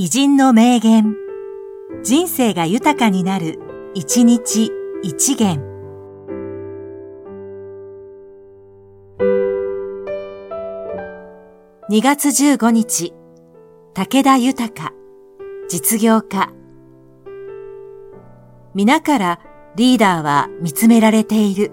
偉人の名言。人生が豊かになる、一日一元。2月15日、武田豊、実業家。皆からリーダーは見つめられている。